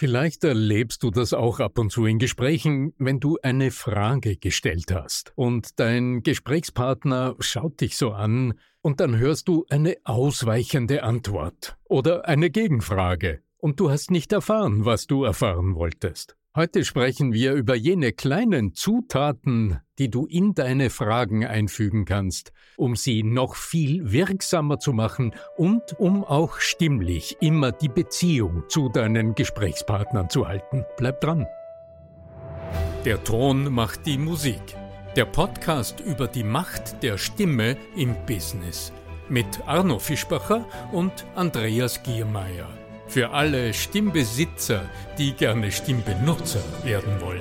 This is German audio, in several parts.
Vielleicht erlebst du das auch ab und zu in Gesprächen, wenn du eine Frage gestellt hast und dein Gesprächspartner schaut dich so an und dann hörst du eine ausweichende Antwort oder eine Gegenfrage und du hast nicht erfahren, was du erfahren wolltest. Heute sprechen wir über jene kleinen Zutaten, die du in deine Fragen einfügen kannst, um sie noch viel wirksamer zu machen und um auch stimmlich immer die Beziehung zu deinen Gesprächspartnern zu halten. Bleib dran. Der Ton macht die Musik. Der Podcast über die Macht der Stimme im Business mit Arno Fischbacher und Andreas Giermeier. Für alle Stimmbesitzer, die gerne Stimmbenutzer werden wollen.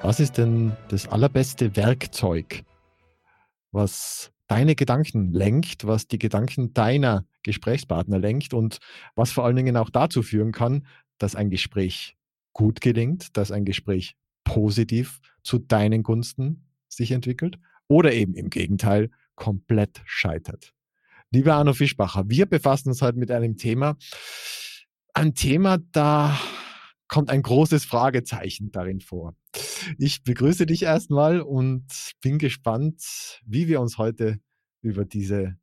Was ist denn das allerbeste Werkzeug, was deine Gedanken lenkt, was die Gedanken deiner Gesprächspartner lenkt und was vor allen Dingen auch dazu führen kann, dass ein Gespräch gut gelingt, dass ein Gespräch positiv zu deinen Gunsten sich entwickelt oder eben im Gegenteil komplett scheitert. Lieber Arno Fischbacher, wir befassen uns heute mit einem Thema, ein Thema, da kommt ein großes Fragezeichen darin vor. Ich begrüße dich erstmal und bin gespannt, wie wir uns heute über diese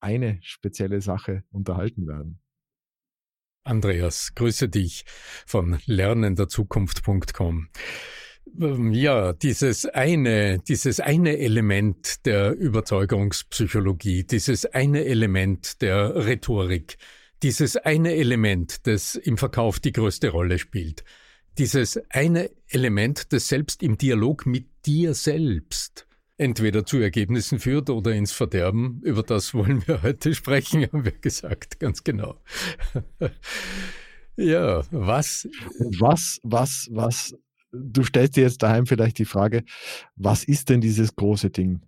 eine spezielle Sache unterhalten werden. Andreas, grüße dich von lernenderzukunft.com. Ähm, ja, dieses eine, dieses eine Element der Überzeugungspsychologie, dieses eine Element der Rhetorik, dieses eine Element, das im Verkauf die größte Rolle spielt, dieses eine Element, das selbst im Dialog mit dir selbst entweder zu Ergebnissen führt oder ins Verderben. Über das wollen wir heute sprechen, haben wir gesagt, ganz genau. ja, was? Was, was, was du stellst dir jetzt daheim vielleicht die Frage, was ist denn dieses große Ding?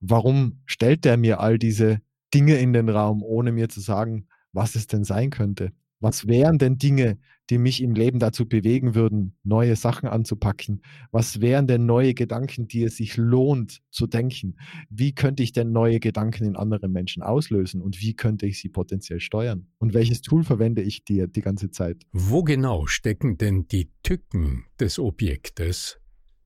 Warum stellt er mir all diese Dinge in den Raum, ohne mir zu sagen, was es denn sein könnte? Was wären denn Dinge, die mich im Leben dazu bewegen würden, neue Sachen anzupacken? Was wären denn neue Gedanken, die es sich lohnt zu denken? Wie könnte ich denn neue Gedanken in anderen Menschen auslösen und wie könnte ich sie potenziell steuern? Und welches Tool verwende ich dir die ganze Zeit? Wo genau stecken denn die Tücken des Objektes,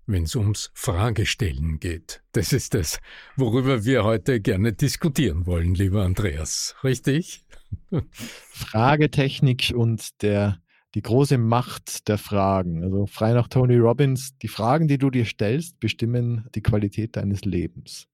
wenn es ums Fragestellen geht. Das ist das, worüber wir heute gerne diskutieren wollen, lieber Andreas. Richtig? Fragetechnik und der, die große Macht der Fragen. Also frei nach Tony Robbins, die Fragen, die du dir stellst, bestimmen die Qualität deines Lebens.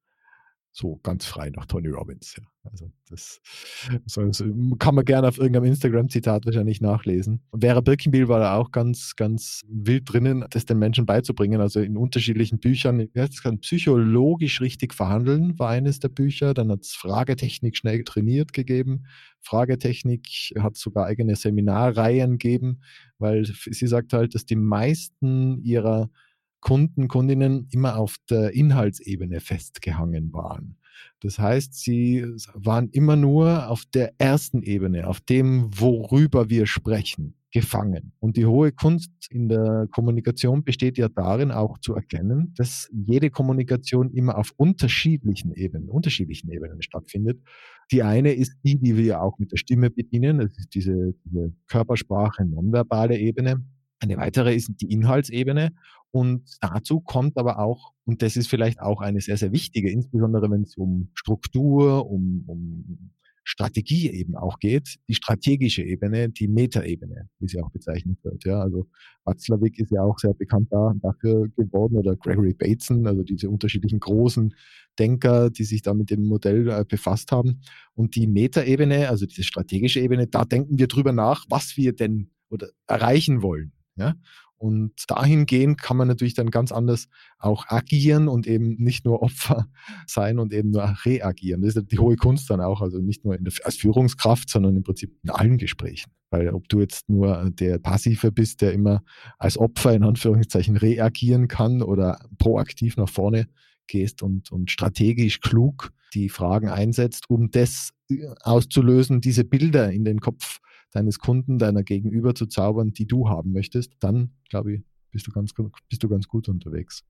So ganz frei nach Tony Robbins. Ja. Also das, das kann man gerne auf irgendeinem Instagram-Zitat wahrscheinlich nachlesen. Vera Birkenbiel war da auch ganz, ganz wild drinnen, das den Menschen beizubringen. Also in unterschiedlichen Büchern. Das kann psychologisch richtig verhandeln, war eines der Bücher. Dann hat es Fragetechnik schnell trainiert gegeben. Fragetechnik hat sogar eigene Seminarreihen gegeben, weil sie sagt halt, dass die meisten ihrer Kunden, Kundinnen immer auf der Inhaltsebene festgehangen waren. Das heißt, sie waren immer nur auf der ersten Ebene, auf dem, worüber wir sprechen, gefangen. Und die hohe Kunst in der Kommunikation besteht ja darin, auch zu erkennen, dass jede Kommunikation immer auf unterschiedlichen Ebenen, unterschiedlichen Ebenen stattfindet. Die eine ist die, die wir auch mit der Stimme bedienen. Das ist diese, diese Körpersprache, nonverbale Ebene. Eine weitere ist die Inhaltsebene und dazu kommt aber auch, und das ist vielleicht auch eine sehr, sehr wichtige, insbesondere wenn es um Struktur, um, um Strategie eben auch geht, die strategische Ebene, die Metaebene, wie sie auch bezeichnet wird. Ja, also Watzlawick ist ja auch sehr bekannt da, dafür geworden oder Gregory Bateson, also diese unterschiedlichen großen Denker, die sich da mit dem Modell äh, befasst haben. Und die Metaebene, also diese strategische Ebene, da denken wir drüber nach, was wir denn oder erreichen wollen. Ja? Und dahingehend kann man natürlich dann ganz anders auch agieren und eben nicht nur Opfer sein und eben nur reagieren. Das ist die hohe Kunst dann auch, also nicht nur der, als Führungskraft, sondern im Prinzip in allen Gesprächen. Weil ob du jetzt nur der Passive bist, der immer als Opfer in Anführungszeichen reagieren kann oder proaktiv nach vorne gehst und, und strategisch klug die Fragen einsetzt, um das äh, auszulösen, diese Bilder in den Kopf deines Kunden, deiner Gegenüber zu zaubern, die du haben möchtest, dann glaube ich, bist du ganz, bist du ganz gut unterwegs.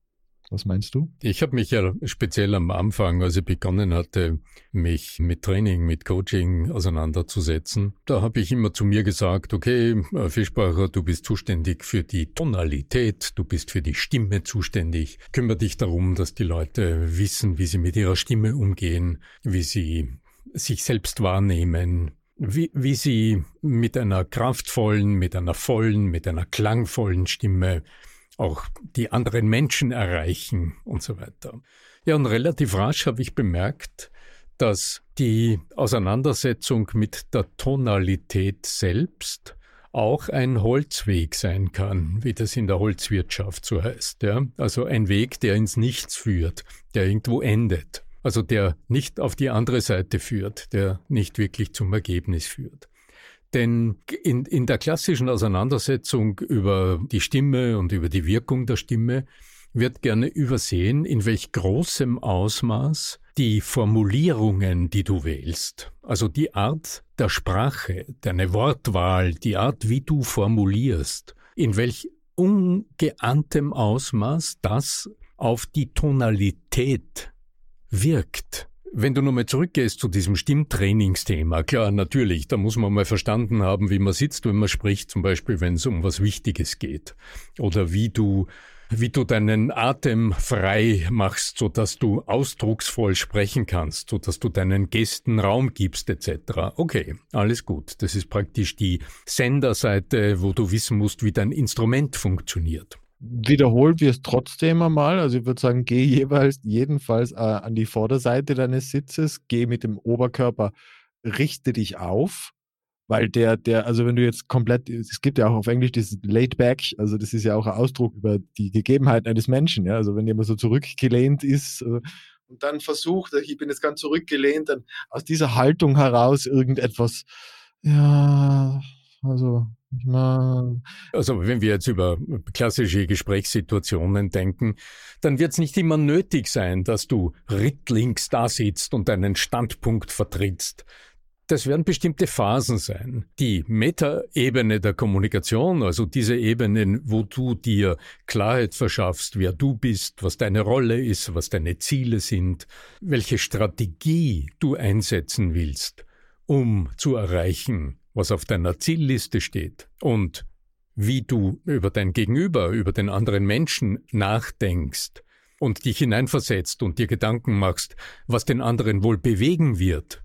Was meinst du? Ich habe mich ja speziell am Anfang, als ich begonnen hatte, mich mit Training, mit Coaching auseinanderzusetzen, da habe ich immer zu mir gesagt, okay, Fischbacher, du bist zuständig für die Tonalität, du bist für die Stimme zuständig, kümmere dich darum, dass die Leute wissen, wie sie mit ihrer Stimme umgehen, wie sie sich selbst wahrnehmen, wie, wie sie mit einer kraftvollen, mit einer vollen, mit einer klangvollen Stimme auch die anderen Menschen erreichen und so weiter. Ja, und relativ rasch habe ich bemerkt, dass die Auseinandersetzung mit der Tonalität selbst auch ein Holzweg sein kann, wie das in der Holzwirtschaft so heißt. Ja? Also ein Weg, der ins Nichts führt, der irgendwo endet. Also der nicht auf die andere Seite führt, der nicht wirklich zum Ergebnis führt. Denn in, in der klassischen Auseinandersetzung über die Stimme und über die Wirkung der Stimme wird gerne übersehen, in welch großem Ausmaß die Formulierungen, die du wählst, also die Art der Sprache, deine Wortwahl, die Art, wie du formulierst, in welch ungeahntem Ausmaß das auf die Tonalität wirkt. Wenn du nochmal zurückgehst zu diesem Stimmtrainingsthema, klar, natürlich, da muss man mal verstanden haben, wie man sitzt, wenn man spricht, zum Beispiel, wenn es um was Wichtiges geht. Oder wie du, wie du deinen Atem frei machst, so dass du ausdrucksvoll sprechen kannst, so dass du deinen Gästen Raum gibst, etc. Okay, alles gut. Das ist praktisch die Senderseite, wo du wissen musst, wie dein Instrument funktioniert wiederholen wir es trotzdem einmal. Also ich würde sagen, geh jeweils jedenfalls äh, an die Vorderseite deines Sitzes, geh mit dem Oberkörper, richte dich auf, weil der, der, also wenn du jetzt komplett, es gibt ja auch auf Englisch dieses laid back, also das ist ja auch ein Ausdruck über die Gegebenheiten eines Menschen, ja, also wenn jemand so zurückgelehnt ist äh, und dann versucht, ich bin jetzt ganz zurückgelehnt, dann aus dieser Haltung heraus irgendetwas, ja, also also wenn wir jetzt über klassische Gesprächssituationen denken, dann wird es nicht immer nötig sein, dass du rittlings da sitzt und deinen Standpunkt vertrittst. Das werden bestimmte Phasen sein. Die Metaebene der Kommunikation, also diese Ebene, wo du dir Klarheit verschaffst, wer du bist, was deine Rolle ist, was deine Ziele sind, welche Strategie du einsetzen willst, um zu erreichen, was auf deiner Zielliste steht und wie du über dein Gegenüber, über den anderen Menschen nachdenkst und dich hineinversetzt und dir Gedanken machst, was den anderen wohl bewegen wird,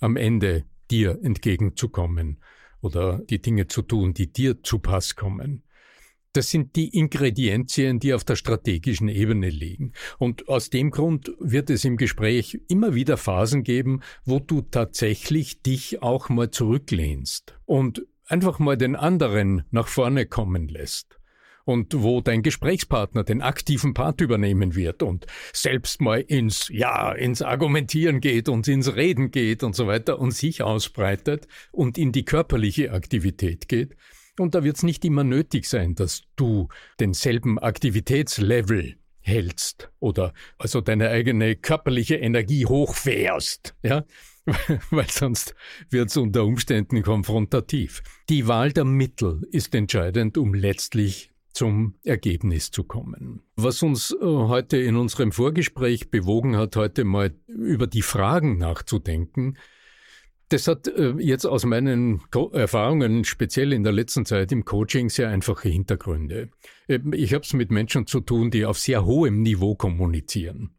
am Ende dir entgegenzukommen oder die Dinge zu tun, die dir zu Pass kommen. Das sind die Ingredienzien, die auf der strategischen Ebene liegen. Und aus dem Grund wird es im Gespräch immer wieder Phasen geben, wo du tatsächlich dich auch mal zurücklehnst und einfach mal den anderen nach vorne kommen lässt. Und wo dein Gesprächspartner den aktiven Part übernehmen wird und selbst mal ins, ja, ins Argumentieren geht und ins Reden geht und so weiter und sich ausbreitet und in die körperliche Aktivität geht, und da wird es nicht immer nötig sein, dass du denselben Aktivitätslevel hältst oder also deine eigene körperliche Energie hochfährst, ja, weil sonst wird es unter Umständen konfrontativ. Die Wahl der Mittel ist entscheidend, um letztlich zum Ergebnis zu kommen. Was uns äh, heute in unserem Vorgespräch bewogen hat, heute mal über die Fragen nachzudenken, das hat äh, jetzt aus meinen Erfahrungen, speziell in der letzten Zeit im Coaching, sehr einfache Hintergründe. Ähm, ich habe es mit Menschen zu tun, die auf sehr hohem Niveau kommunizieren.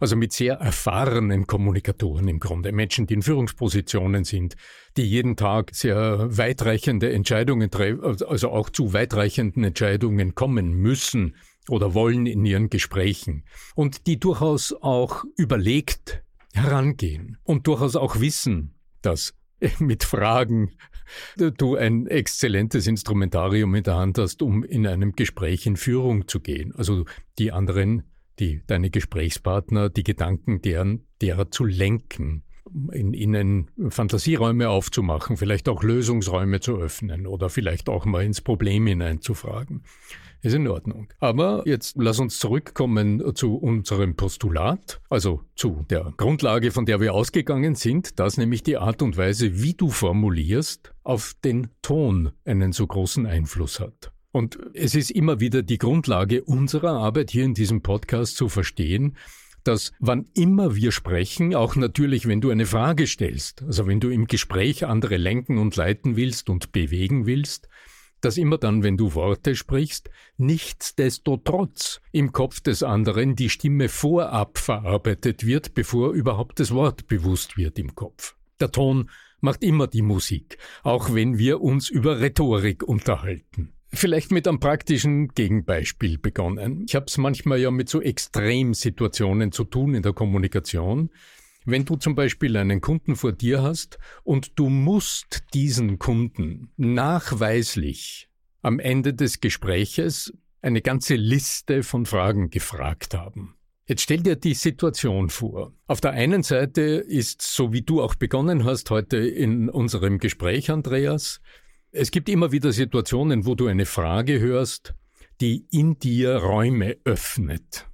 Also mit sehr erfahrenen Kommunikatoren im Grunde. Menschen, die in Führungspositionen sind, die jeden Tag sehr weitreichende Entscheidungen treffen, also auch zu weitreichenden Entscheidungen kommen müssen oder wollen in ihren Gesprächen. Und die durchaus auch überlegt herangehen und durchaus auch wissen, dass mit Fragen du ein exzellentes Instrumentarium in der Hand hast, um in einem Gespräch in Führung zu gehen. Also die anderen, die, deine Gesprächspartner, die Gedanken deren, derer zu lenken, in ihnen Fantasieräume aufzumachen, vielleicht auch Lösungsräume zu öffnen oder vielleicht auch mal ins Problem hineinzufragen ist in Ordnung. Aber jetzt lass uns zurückkommen zu unserem Postulat, also zu der Grundlage, von der wir ausgegangen sind, dass nämlich die Art und Weise, wie du formulierst, auf den Ton einen so großen Einfluss hat. Und es ist immer wieder die Grundlage unserer Arbeit hier in diesem Podcast zu verstehen, dass wann immer wir sprechen, auch natürlich, wenn du eine Frage stellst, also wenn du im Gespräch andere lenken und leiten willst und bewegen willst, dass immer dann, wenn du Worte sprichst, nichtsdestotrotz im Kopf des anderen die Stimme vorab verarbeitet wird, bevor überhaupt das Wort bewusst wird im Kopf. Der Ton macht immer die Musik, auch wenn wir uns über Rhetorik unterhalten. Vielleicht mit einem praktischen Gegenbeispiel begonnen. Ich habe es manchmal ja mit so Extremsituationen zu tun in der Kommunikation. Wenn du zum Beispiel einen Kunden vor dir hast und du musst diesen Kunden nachweislich am Ende des Gespräches eine ganze Liste von Fragen gefragt haben. Jetzt stell dir die Situation vor. Auf der einen Seite ist, so wie du auch begonnen hast heute in unserem Gespräch, Andreas, es gibt immer wieder Situationen, wo du eine Frage hörst, die in dir Räume öffnet,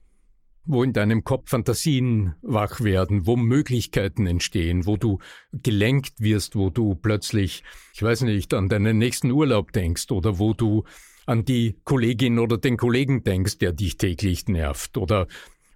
wo in deinem Kopf Fantasien wach werden, wo Möglichkeiten entstehen, wo du gelenkt wirst, wo du plötzlich, ich weiß nicht, an deinen nächsten Urlaub denkst oder wo du an die Kollegin oder den Kollegen denkst, der dich täglich nervt oder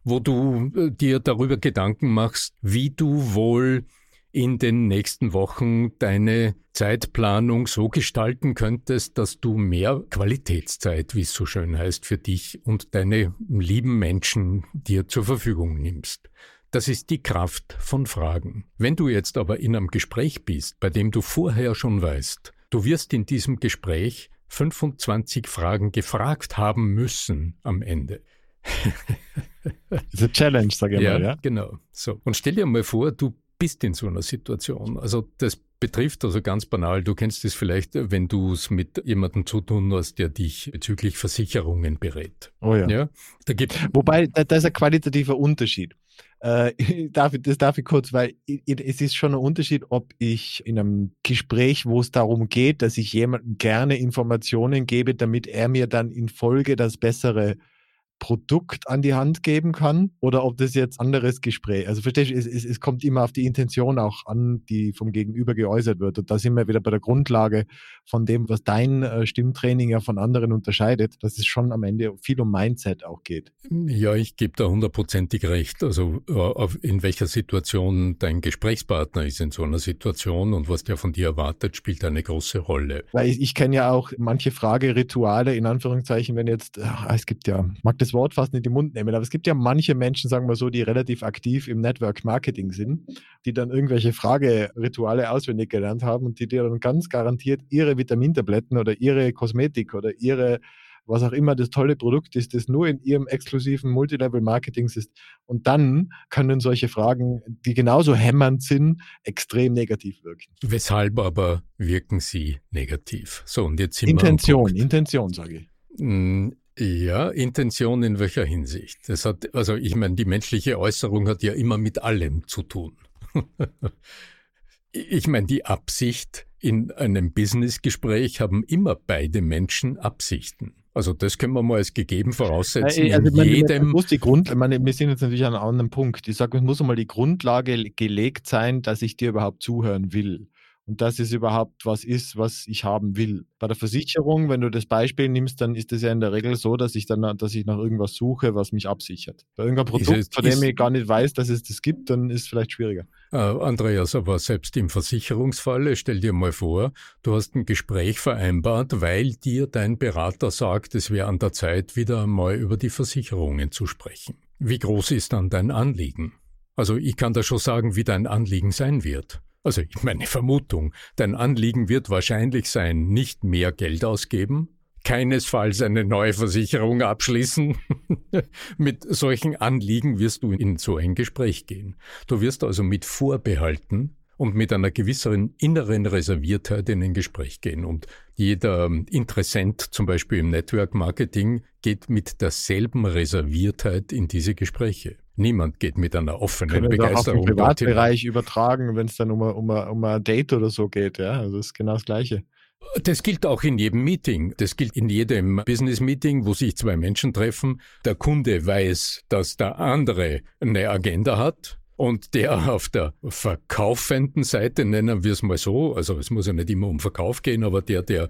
wo du äh, dir darüber Gedanken machst, wie du wohl in den nächsten Wochen deine Zeitplanung so gestalten könntest, dass du mehr Qualitätszeit, wie es so schön heißt, für dich und deine lieben Menschen dir zur Verfügung nimmst. Das ist die Kraft von Fragen. Wenn du jetzt aber in einem Gespräch bist, bei dem du vorher schon weißt, du wirst in diesem Gespräch 25 Fragen gefragt haben müssen am Ende. Das ist eine Challenge, sage ich ja, mal. Ja, genau. So. Und stell dir mal vor, du bist in so einer Situation. Also das betrifft also ganz banal, du kennst es vielleicht, wenn du es mit jemandem zu tun hast, der dich bezüglich Versicherungen berät. Oh ja. ja da gibt Wobei, da, da ist ein qualitativer Unterschied. Äh, darf das darf ich kurz, weil es ist schon ein Unterschied, ob ich in einem Gespräch, wo es darum geht, dass ich jemandem gerne Informationen gebe, damit er mir dann in Folge das bessere Produkt an die Hand geben kann oder ob das jetzt anderes Gespräch. Also verstehst du, es, es, es, kommt immer auf die Intention auch an, die vom Gegenüber geäußert wird. Und da sind wir wieder bei der Grundlage von dem, was dein äh, Stimmtraining ja von anderen unterscheidet, dass es schon am Ende viel um Mindset auch geht. Ja, ich gebe da hundertprozentig recht. Also äh, in welcher Situation dein Gesprächspartner ist in so einer Situation und was der von dir erwartet, spielt eine große Rolle. Weil ich, ich kenne ja auch manche Fragerituale, in Anführungszeichen, wenn jetzt, ah, es gibt ja, mag das das Wort fast in den Mund nehmen, aber es gibt ja manche Menschen, sagen wir so, die relativ aktiv im Network Marketing sind, die dann irgendwelche Fragerituale auswendig gelernt haben und die dir dann ganz garantiert ihre Vitamintabletten oder ihre Kosmetik oder ihre was auch immer das tolle Produkt ist, das nur in ihrem exklusiven Multilevel-Marketing ist. Und dann können solche Fragen, die genauso hämmernd sind, extrem negativ wirken. Weshalb aber wirken sie negativ? So, und jetzt sind Intention, Intention, sage ich. Ja, Intention in welcher Hinsicht? Das hat, also ich meine, die menschliche Äußerung hat ja immer mit allem zu tun. ich meine, die Absicht in einem Businessgespräch haben immer beide Menschen Absichten. Also das können wir mal als gegeben voraussetzen. Also, in meine, jedem muss die Grund, meine, wir sind jetzt natürlich an einem anderen Punkt. Ich sage, es muss einmal die Grundlage gelegt sein, dass ich dir überhaupt zuhören will und dass es überhaupt was ist, was ich haben will. Bei der Versicherung, wenn du das Beispiel nimmst, dann ist es ja in der Regel so, dass ich dann, dass ich nach irgendwas suche, was mich absichert. Bei irgendeinem Produkt, es, von dem ich gar nicht weiß, dass es das gibt, dann ist es vielleicht schwieriger. Äh, Andreas, aber selbst im Versicherungsfalle, stell dir mal vor, du hast ein Gespräch vereinbart, weil dir dein Berater sagt, es wäre an der Zeit, wieder einmal über die Versicherungen zu sprechen. Wie groß ist dann dein Anliegen? Also ich kann da schon sagen, wie dein Anliegen sein wird. Also meine Vermutung, dein Anliegen wird wahrscheinlich sein, nicht mehr Geld ausgeben, keinesfalls eine neue Versicherung abschließen. mit solchen Anliegen wirst du in so ein Gespräch gehen. Du wirst also mit Vorbehalten und mit einer gewissen inneren Reserviertheit in ein Gespräch gehen. Und jeder Interessent, zum Beispiel im Network Marketing, geht mit derselben Reserviertheit in diese Gespräche. Niemand geht mit einer offenen Können Begeisterung. Auch im Privatbereich übertragen, wenn es dann um, um, um ein Date oder so geht. Ja, also das ist genau das Gleiche. Das gilt auch in jedem Meeting. Das gilt in jedem Business-Meeting, wo sich zwei Menschen treffen. Der Kunde weiß, dass der andere eine Agenda hat. Und der auf der verkaufenden Seite, nennen wir es mal so, also es muss ja nicht immer um Verkauf gehen, aber der, der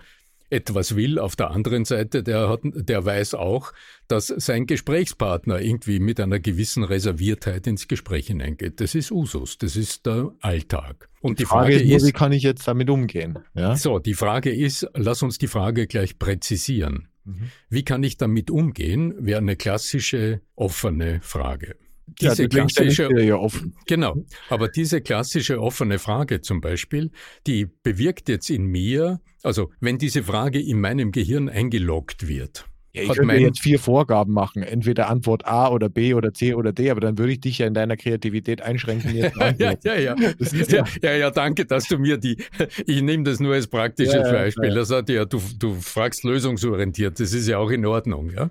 etwas will. Auf der anderen Seite, der, hat, der weiß auch, dass sein Gesprächspartner irgendwie mit einer gewissen Reserviertheit ins Gespräch hineingeht. Das ist Usus, das ist der Alltag. Und die, die Frage, Frage, ist, wie kann ich jetzt damit umgehen? Ja? So, die Frage ist, lass uns die Frage gleich präzisieren. Mhm. Wie kann ich damit umgehen, wäre eine klassische offene Frage. Diese ja, klassische, ja offen. Genau. Aber diese klassische offene Frage zum Beispiel, die bewirkt jetzt in mir, also wenn diese Frage in meinem Gehirn eingeloggt wird, ja, ich könnte jetzt vier Vorgaben machen, entweder Antwort A oder B oder C oder D, aber dann würde ich dich ja in deiner Kreativität einschränken. ja, ja, ja. ja. ja, ja, danke, dass du mir die, ich nehme das nur als praktisches ja, Beispiel. Das hat ja, du, du fragst lösungsorientiert, das ist ja auch in Ordnung, ja.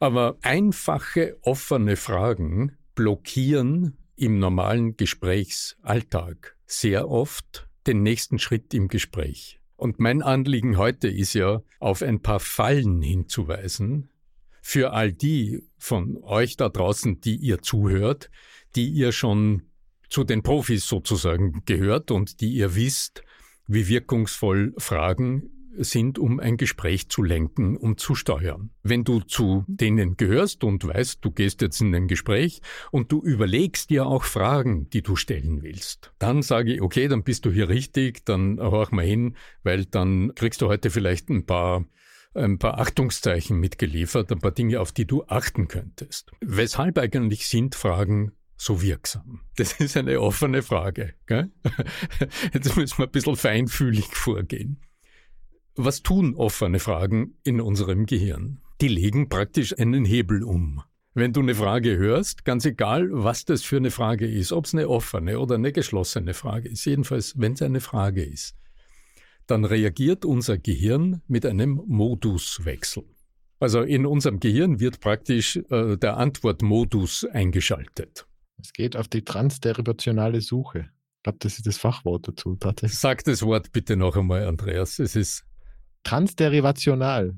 Aber einfache, offene Fragen blockieren im normalen Gesprächsalltag sehr oft den nächsten Schritt im Gespräch. Und mein Anliegen heute ist ja, auf ein paar Fallen hinzuweisen, für all die von euch da draußen, die ihr zuhört, die ihr schon zu den Profis sozusagen gehört und die ihr wisst, wie wirkungsvoll Fragen sind, um ein Gespräch zu lenken und zu steuern. Wenn du zu denen gehörst und weißt, du gehst jetzt in ein Gespräch und du überlegst dir auch Fragen, die du stellen willst, dann sage ich, okay, dann bist du hier richtig, dann horch mal hin, weil dann kriegst du heute vielleicht ein paar ein paar Achtungszeichen mitgeliefert, ein paar Dinge, auf die du achten könntest. Weshalb eigentlich sind Fragen so wirksam? Das ist eine offene Frage. Gell? Jetzt müssen wir ein bisschen feinfühlig vorgehen. Was tun offene Fragen in unserem Gehirn? Die legen praktisch einen Hebel um. Wenn du eine Frage hörst, ganz egal, was das für eine Frage ist, ob es eine offene oder eine geschlossene Frage ist, jedenfalls, wenn es eine Frage ist, dann reagiert unser Gehirn mit einem Moduswechsel. Also in unserem Gehirn wird praktisch äh, der Antwortmodus eingeschaltet. Es geht auf die transderivationale Suche. Ich glaube, das ist das Fachwort dazu. Sag das Wort bitte noch einmal, Andreas. Es ist Transderivational.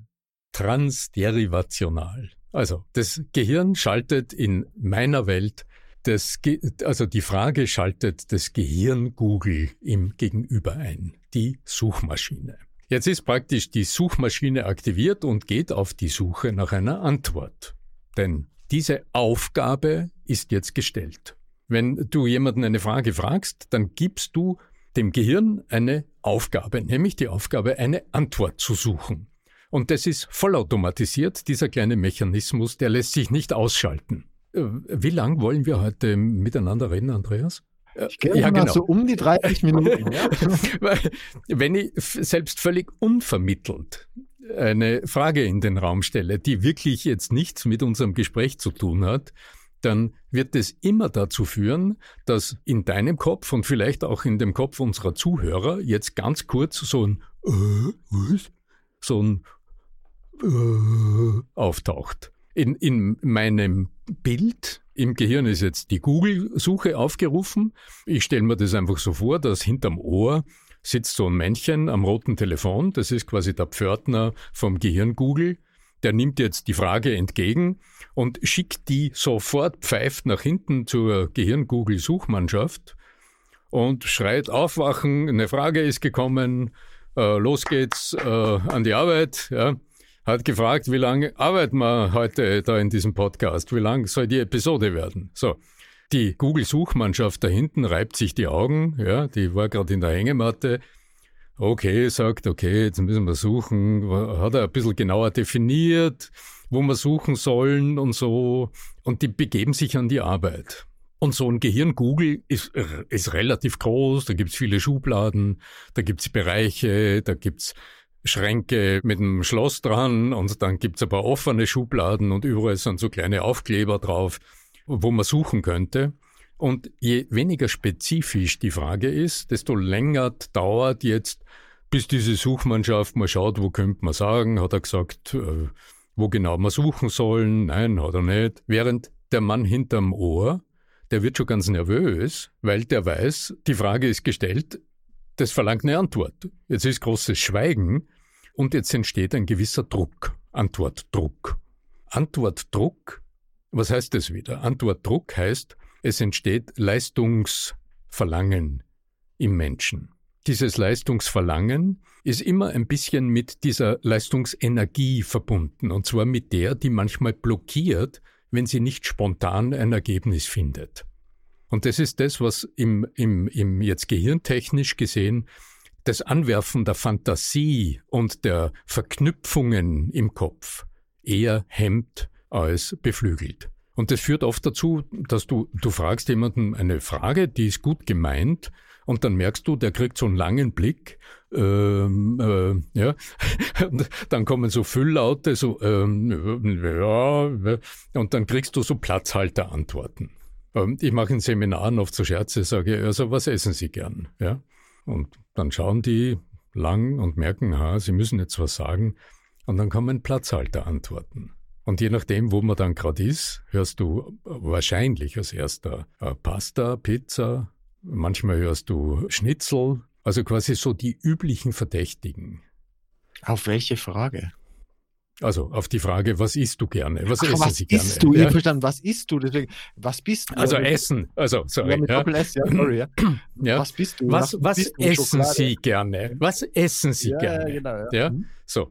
Transderivational. Also das Gehirn schaltet in meiner Welt das, Ge also die Frage schaltet das Gehirn Google im Gegenüber ein, die Suchmaschine. Jetzt ist praktisch die Suchmaschine aktiviert und geht auf die Suche nach einer Antwort. Denn diese Aufgabe ist jetzt gestellt. Wenn du jemanden eine Frage fragst, dann gibst du dem Gehirn eine Aufgabe, nämlich die Aufgabe, eine Antwort zu suchen. Und das ist vollautomatisiert, dieser kleine Mechanismus, der lässt sich nicht ausschalten. Äh, wie lang wollen wir heute miteinander reden, Andreas? Äh, ich ja, genau. so um die 30 Minuten. Ja. Wenn ich selbst völlig unvermittelt eine Frage in den Raum stelle, die wirklich jetzt nichts mit unserem Gespräch zu tun hat, dann wird es immer dazu führen, dass in deinem Kopf und vielleicht auch in dem Kopf unserer Zuhörer jetzt ganz kurz so ein äh, was? so ein äh, auftaucht. In, in meinem Bild im Gehirn ist jetzt die Google-Suche aufgerufen. Ich stelle mir das einfach so vor, dass hinterm Ohr sitzt so ein Männchen am roten Telefon. Das ist quasi der Pförtner vom Gehirn Google der nimmt jetzt die Frage entgegen und schickt die sofort pfeift nach hinten zur Gehirn-Google-Suchmannschaft und schreit aufwachen, eine Frage ist gekommen, äh, los geht's äh, an die Arbeit, ja. Hat gefragt, wie lange arbeiten wir heute da in diesem Podcast? Wie lang soll die Episode werden? So. Die Google-Suchmannschaft da hinten reibt sich die Augen, ja, die war gerade in der Hängematte, okay, sagt, okay, jetzt müssen wir suchen, hat er ein bisschen genauer definiert, wo wir suchen sollen und so. Und die begeben sich an die Arbeit. Und so ein Gehirn Google ist, ist relativ groß, da gibt's viele Schubladen, da gibt's Bereiche, da gibt's Schränke mit einem Schloss dran und dann gibt's ein paar offene Schubladen und überall sind so kleine Aufkleber drauf, wo man suchen könnte. Und je weniger spezifisch die Frage ist, desto länger dauert jetzt, bis diese Suchmannschaft mal schaut, wo könnte man sagen, hat er gesagt, äh, wo genau wir suchen sollen. Nein, hat er nicht. Während der Mann hinterm Ohr, der wird schon ganz nervös, weil der weiß, die Frage ist gestellt, das verlangt eine Antwort. Jetzt ist großes Schweigen und jetzt entsteht ein gewisser Druck, Antwortdruck. Antwortdruck, was heißt das wieder? Antwortdruck heißt, es entsteht Leistungsverlangen im Menschen. Dieses Leistungsverlangen ist immer ein bisschen mit dieser Leistungsenergie verbunden, und zwar mit der, die manchmal blockiert, wenn sie nicht spontan ein Ergebnis findet. Und das ist das, was im, im, im jetzt gehirntechnisch gesehen das Anwerfen der Fantasie und der Verknüpfungen im Kopf eher hemmt als beflügelt. Und das führt oft dazu, dass du, du fragst jemanden eine Frage, die ist gut gemeint, und dann merkst du, der kriegt so einen langen Blick, ähm, äh, ja, dann kommen so Fülllaute, so, ähm, ja, und dann kriegst du so Platzhalterantworten. Ähm, ich mache in Seminaren oft so Scherze, sage, also was essen Sie gern, ja? Und dann schauen die lang und merken, ha, sie müssen jetzt was sagen, und dann kommen Platzhalterantworten. Und je nachdem, wo man dann gerade ist, hörst du wahrscheinlich als erster äh, Pasta, Pizza, manchmal hörst du Schnitzel, also quasi so die üblichen Verdächtigen. Auf welche Frage? Also auf die Frage, was isst du gerne? Was Ach, essen was Sie gerne? Isst du? Ja? Ich verstanden, was isst du? Deswegen, was bist du? Also Essen. Also, sorry. Ja, ja. S, ja, sorry, ja. Was bist du? Was, was bist du? essen Schokolade? Sie gerne? Was essen Sie gerne? Ja, genau. Ja. ja? Mhm. So.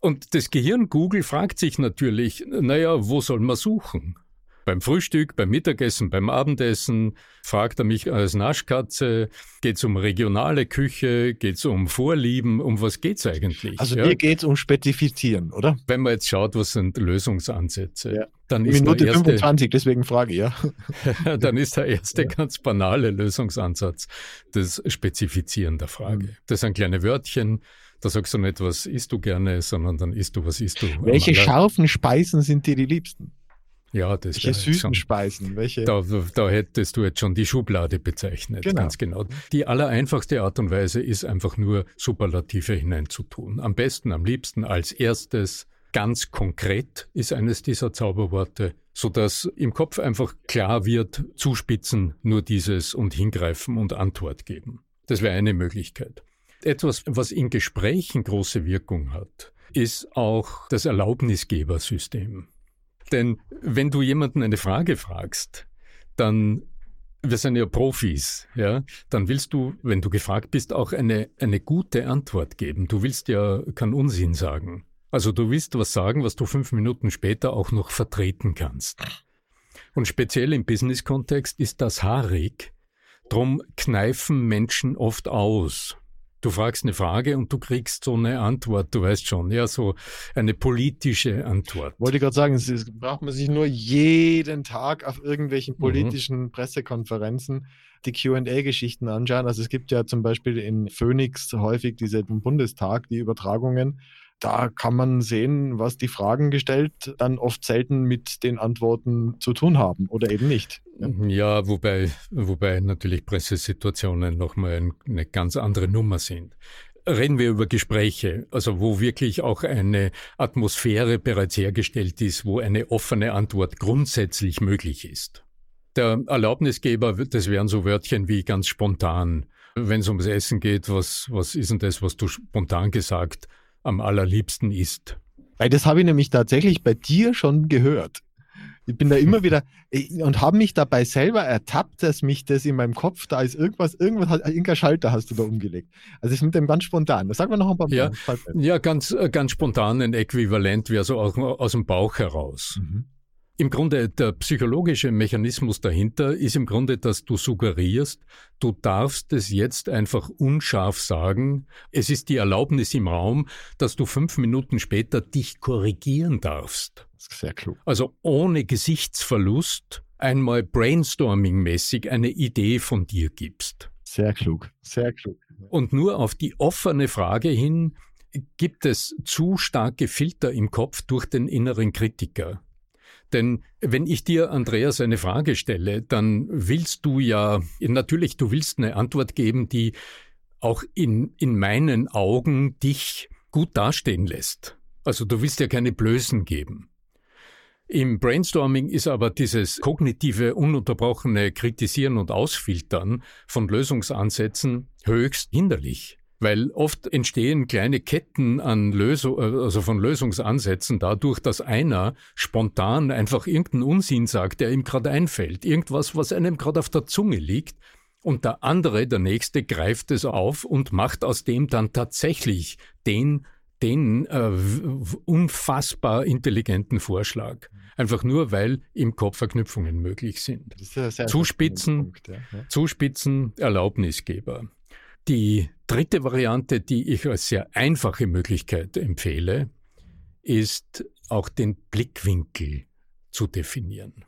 Und das Gehirn Google fragt sich natürlich, naja, wo soll man suchen? Beim Frühstück, beim Mittagessen, beim Abendessen fragt er mich als Naschkatze, geht es um regionale Küche, geht es um Vorlieben, um was geht es eigentlich? Also ja? mir geht es um Spezifizieren, oder? Wenn man jetzt schaut, was sind Lösungsansätze, ja. dann ist Minute der erste, 25, deswegen frage ich, ja. dann ist der erste ja. ganz banale Lösungsansatz das Spezifizieren der Frage. Mhm. Das sind kleine Wörtchen, da sagst du nicht, was isst du gerne, sondern dann isst du, was isst du. Welche scharfen Speisen sind dir die liebsten? Ja, das Welche süßen schon, Speisen? Welche? Da, da hättest du jetzt schon die Schublade bezeichnet. Genau. Ganz genau. Die allereinfachste Art und Weise ist einfach nur Superlative hineinzutun. Am besten, am liebsten als erstes ganz konkret ist eines dieser Zauberworte, sodass im Kopf einfach klar wird, zuspitzen, nur dieses und hingreifen und Antwort geben. Das wäre eine Möglichkeit. Etwas, was in Gesprächen große Wirkung hat, ist auch das Erlaubnisgebersystem. Denn wenn du jemanden eine Frage fragst, dann wir sind ja Profis, ja, dann willst du, wenn du gefragt bist, auch eine, eine gute Antwort geben. Du willst ja keinen Unsinn sagen. Also du willst was sagen, was du fünf Minuten später auch noch vertreten kannst. Und speziell im Business-Kontext ist das haarig. Drum kneifen Menschen oft aus. Du fragst eine Frage und du kriegst so eine Antwort, du weißt schon, ja, so eine politische Antwort. Wollte ich gerade sagen, es braucht man sich nur jeden Tag auf irgendwelchen mhm. politischen mhm. Pressekonferenzen die QA-Geschichten anschauen. Also es gibt ja zum Beispiel in Phoenix häufig diese im Bundestag, die Übertragungen da kann man sehen, was die Fragen gestellt dann oft selten mit den Antworten zu tun haben oder eben nicht. Ja, ja wobei, wobei natürlich Pressesituationen nochmal eine ganz andere Nummer sind. Reden wir über Gespräche, also wo wirklich auch eine Atmosphäre bereits hergestellt ist, wo eine offene Antwort grundsätzlich möglich ist. Der Erlaubnisgeber, das wären so Wörtchen wie ganz spontan. Wenn es ums Essen geht, was, was ist denn das, was du spontan gesagt am allerliebsten isst. Weil das habe ich nämlich tatsächlich bei dir schon gehört. Ich bin da immer wieder und habe mich dabei selber ertappt, dass mich das in meinem Kopf, da ist irgendwas, irgendwas, irgendein Schalter hast du da umgelegt. Also ich mit dem ganz spontan. Das sagen wir noch ein paar Mal. Ja, ja ganz, äh, ganz spontan ein Äquivalent wäre so aus, aus dem Bauch heraus. Mhm. Im Grunde, der psychologische Mechanismus dahinter ist im Grunde, dass du suggerierst, du darfst es jetzt einfach unscharf sagen. Es ist die Erlaubnis im Raum, dass du fünf Minuten später dich korrigieren darfst. Sehr klug. Also ohne Gesichtsverlust einmal brainstorming-mäßig eine Idee von dir gibst. Sehr klug, sehr klug. Und nur auf die offene Frage hin, gibt es zu starke Filter im Kopf durch den inneren Kritiker? Denn wenn ich dir, Andreas, eine Frage stelle, dann willst du ja, natürlich, du willst eine Antwort geben, die auch in, in meinen Augen dich gut dastehen lässt. Also du willst ja keine Blößen geben. Im Brainstorming ist aber dieses kognitive, ununterbrochene Kritisieren und Ausfiltern von Lösungsansätzen höchst hinderlich. Weil oft entstehen kleine Ketten an Lösung, also von Lösungsansätzen dadurch, dass einer spontan einfach irgendeinen Unsinn sagt, der ihm gerade einfällt. Irgendwas, was einem gerade auf der Zunge liegt. Und der andere, der nächste, greift es auf und macht aus dem dann tatsächlich den, den äh, unfassbar intelligenten Vorschlag. Einfach nur, weil im Kopf Verknüpfungen möglich sind. Zuspitzen, Punkt, ja. Zuspitzen, Erlaubnisgeber. Die dritte Variante, die ich als sehr einfache Möglichkeit empfehle, ist auch den Blickwinkel zu definieren.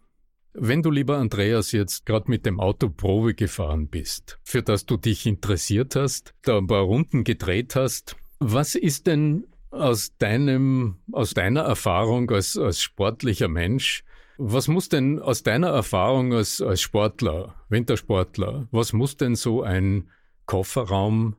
Wenn du, lieber Andreas, jetzt gerade mit dem Auto Probe gefahren bist, für das du dich interessiert hast, da ein paar Runden gedreht hast, was ist denn aus deinem, aus deiner Erfahrung als, als sportlicher Mensch, was muss denn aus deiner Erfahrung als, als Sportler, Wintersportler, was muss denn so ein Kofferraum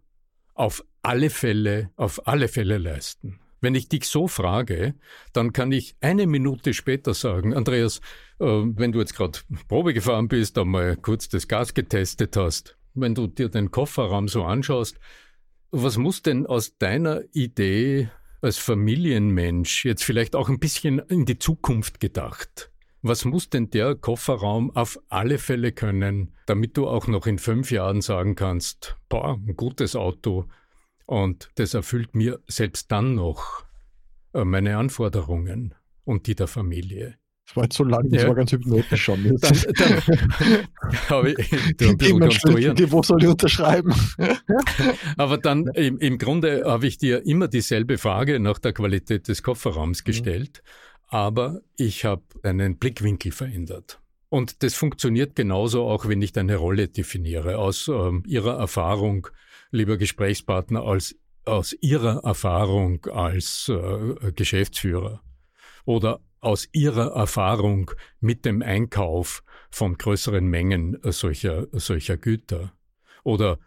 auf alle Fälle, auf alle Fälle leisten? Wenn ich dich so frage, dann kann ich eine Minute später sagen, Andreas, äh, wenn du jetzt gerade Probe gefahren bist, einmal kurz das Gas getestet hast, wenn du dir den Kofferraum so anschaust, was muss denn aus deiner Idee als Familienmensch jetzt vielleicht auch ein bisschen in die Zukunft gedacht? Was muss denn der Kofferraum auf alle Fälle können, damit du auch noch in fünf Jahren sagen kannst, boah, ein gutes Auto, und das erfüllt mir selbst dann noch äh, meine Anforderungen und die der Familie. Das war jetzt so lang, das ja. war ganz hypnotisch schon. Dann, dann habe ich du ein bisschen konstruieren. Wo soll ich unterschreiben? Aber dann im, im Grunde habe ich dir immer dieselbe Frage nach der Qualität des Kofferraums mhm. gestellt, mhm. Aber ich habe einen Blickwinkel verändert. Und das funktioniert genauso auch, wenn ich deine Rolle definiere, aus ähm, ihrer Erfahrung lieber Gesprächspartner, als aus Ihrer Erfahrung als äh, Geschäftsführer. Oder aus Ihrer Erfahrung mit dem Einkauf von größeren Mengen solcher, solcher Güter. Oder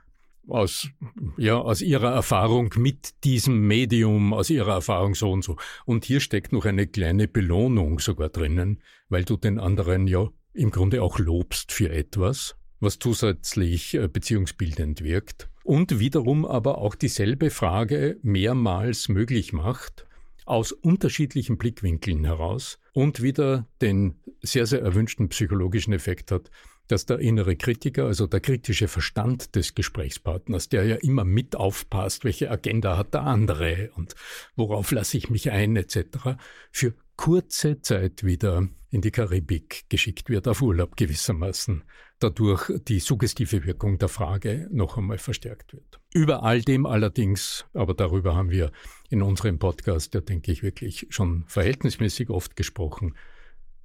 aus, ja, aus Ihrer Erfahrung mit diesem Medium, aus Ihrer Erfahrung so und so. Und hier steckt noch eine kleine Belohnung sogar drinnen, weil du den anderen ja im Grunde auch lobst für etwas, was zusätzlich äh, beziehungsbildend wirkt und wiederum aber auch dieselbe Frage mehrmals möglich macht, aus unterschiedlichen Blickwinkeln heraus und wieder den sehr, sehr erwünschten psychologischen Effekt hat, dass der innere Kritiker, also der kritische Verstand des Gesprächspartners, der ja immer mit aufpasst, welche Agenda hat der andere und worauf lasse ich mich ein etc., für kurze Zeit wieder in die Karibik geschickt wird, auf Urlaub gewissermaßen, dadurch die suggestive Wirkung der Frage noch einmal verstärkt wird. Über all dem allerdings, aber darüber haben wir in unserem Podcast, ja denke ich wirklich schon verhältnismäßig oft gesprochen,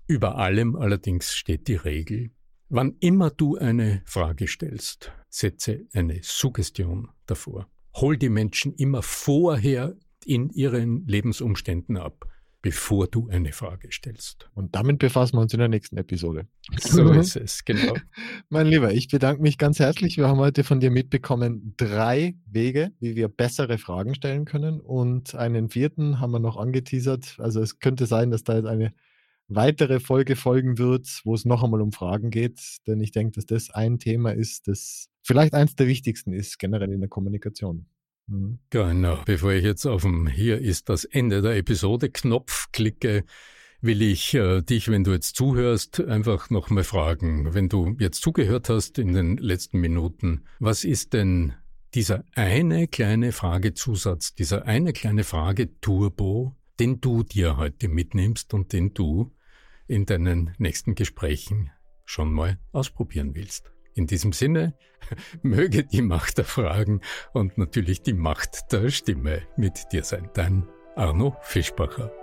über allem allerdings steht die Regel, wann immer du eine Frage stellst, setze eine Suggestion davor. Hol die Menschen immer vorher in ihren Lebensumständen ab bevor du eine Frage stellst. Und damit befassen wir uns in der nächsten Episode. So ist es, genau. mein Lieber, ich bedanke mich ganz herzlich. Wir haben heute von dir mitbekommen drei Wege, wie wir bessere Fragen stellen können. Und einen vierten haben wir noch angeteasert. Also es könnte sein, dass da jetzt eine weitere Folge folgen wird, wo es noch einmal um Fragen geht. Denn ich denke, dass das ein Thema ist, das vielleicht eins der wichtigsten ist, generell in der Kommunikation. Mhm. Genau. Bevor ich jetzt auf dem Hier ist das Ende der Episode Knopf klicke, will ich äh, dich, wenn du jetzt zuhörst, einfach nochmal fragen, wenn du jetzt zugehört hast in den letzten Minuten, was ist denn dieser eine kleine Fragezusatz, dieser eine kleine Frage-Turbo, den du dir heute mitnimmst und den du in deinen nächsten Gesprächen schon mal ausprobieren willst? In diesem Sinne, möge die Macht der Fragen und natürlich die Macht der Stimme mit dir sein. Dein Arno Fischbacher.